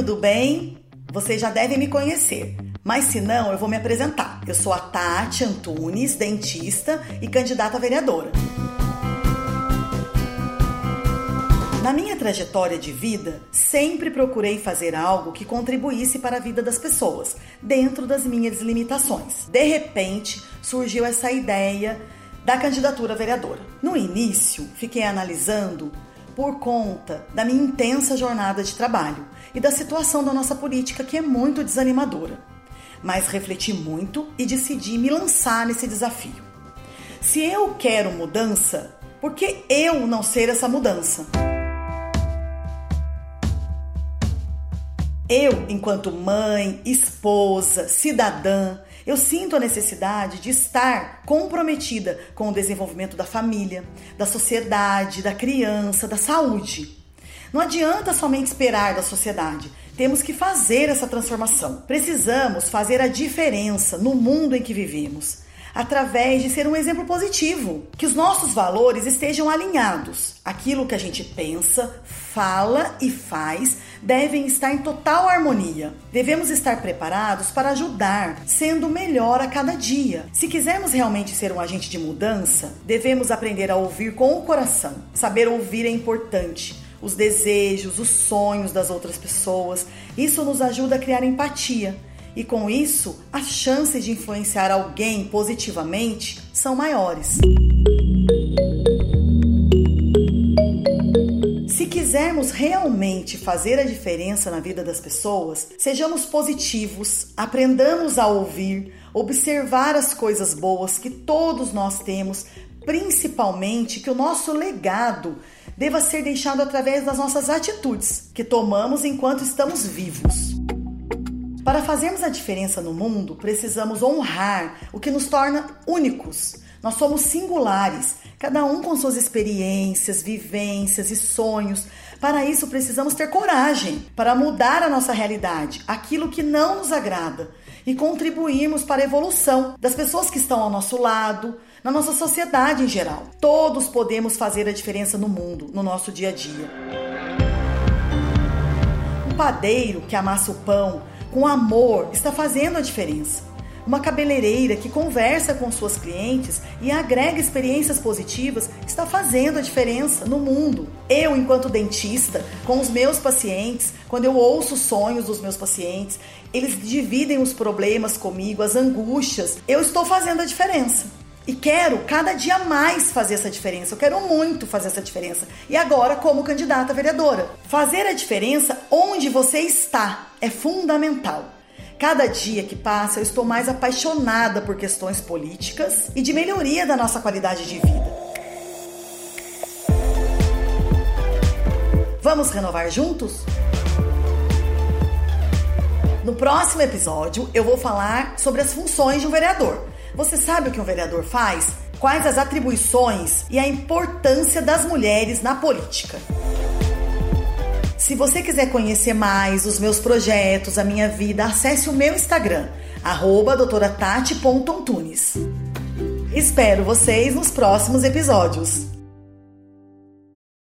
tudo bem? Vocês já devem me conhecer, mas se não, eu vou me apresentar. Eu sou a Tati Antunes, dentista e candidata a vereadora. Na minha trajetória de vida, sempre procurei fazer algo que contribuísse para a vida das pessoas, dentro das minhas limitações. De repente, surgiu essa ideia da candidatura a vereadora. No início, fiquei analisando por conta da minha intensa jornada de trabalho e da situação da nossa política que é muito desanimadora. Mas refleti muito e decidi me lançar nesse desafio. Se eu quero mudança, por que eu não ser essa mudança? Eu, enquanto mãe, esposa, cidadã, eu sinto a necessidade de estar comprometida com o desenvolvimento da família, da sociedade, da criança, da saúde. Não adianta somente esperar da sociedade, temos que fazer essa transformação. Precisamos fazer a diferença no mundo em que vivemos através de ser um exemplo positivo, que os nossos valores estejam alinhados. Aquilo que a gente pensa, fala e faz devem estar em total harmonia. Devemos estar preparados para ajudar, sendo melhor a cada dia. Se quisermos realmente ser um agente de mudança, devemos aprender a ouvir com o coração. Saber ouvir é importante os desejos, os sonhos das outras pessoas. Isso nos ajuda a criar empatia e com isso, as chances de influenciar alguém positivamente são maiores. Se quisermos realmente fazer a diferença na vida das pessoas, sejamos positivos, aprendamos a ouvir, observar as coisas boas que todos nós temos, principalmente que o nosso legado deva ser deixado através das nossas atitudes que tomamos enquanto estamos vivos. Para fazermos a diferença no mundo, precisamos honrar o que nos torna únicos. Nós somos singulares, cada um com suas experiências, vivências e sonhos. Para isso, precisamos ter coragem para mudar a nossa realidade, aquilo que não nos agrada, e contribuirmos para a evolução das pessoas que estão ao nosso lado, na nossa sociedade em geral. Todos podemos fazer a diferença no mundo, no nosso dia a dia. Um padeiro que amassa o pão com amor, está fazendo a diferença. Uma cabeleireira que conversa com suas clientes e agrega experiências positivas está fazendo a diferença no mundo. Eu, enquanto dentista, com os meus pacientes, quando eu ouço os sonhos dos meus pacientes, eles dividem os problemas comigo, as angústias, eu estou fazendo a diferença. E quero cada dia mais fazer essa diferença. Eu quero muito fazer essa diferença. E agora, como candidata vereadora, fazer a diferença onde você está é fundamental. Cada dia que passa, eu estou mais apaixonada por questões políticas e de melhoria da nossa qualidade de vida. Vamos renovar juntos? No próximo episódio, eu vou falar sobre as funções de um vereador. Você sabe o que um vereador faz? Quais as atribuições e a importância das mulheres na política? Se você quiser conhecer mais os meus projetos, a minha vida, acesse o meu Instagram, doutoratati.antunes. Espero vocês nos próximos episódios.